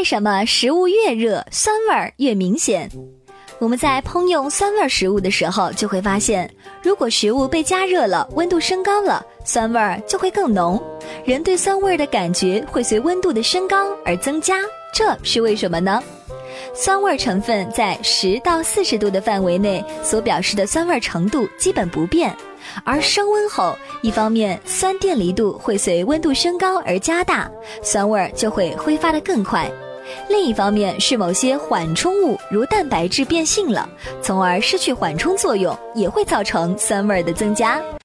为什么食物越热，酸味儿越明显？我们在烹用酸味食物的时候，就会发现，如果食物被加热了，温度升高了，酸味儿就会更浓。人对酸味儿的感觉会随温度的升高而增加，这是为什么呢？酸味成分在十到四十度的范围内所表示的酸味程度基本不变，而升温后，一方面酸电离度会随温度升高而加大，酸味儿就会挥发的更快；另一方面是某些缓冲物如蛋白质变性了，从而失去缓冲作用，也会造成酸味儿的增加。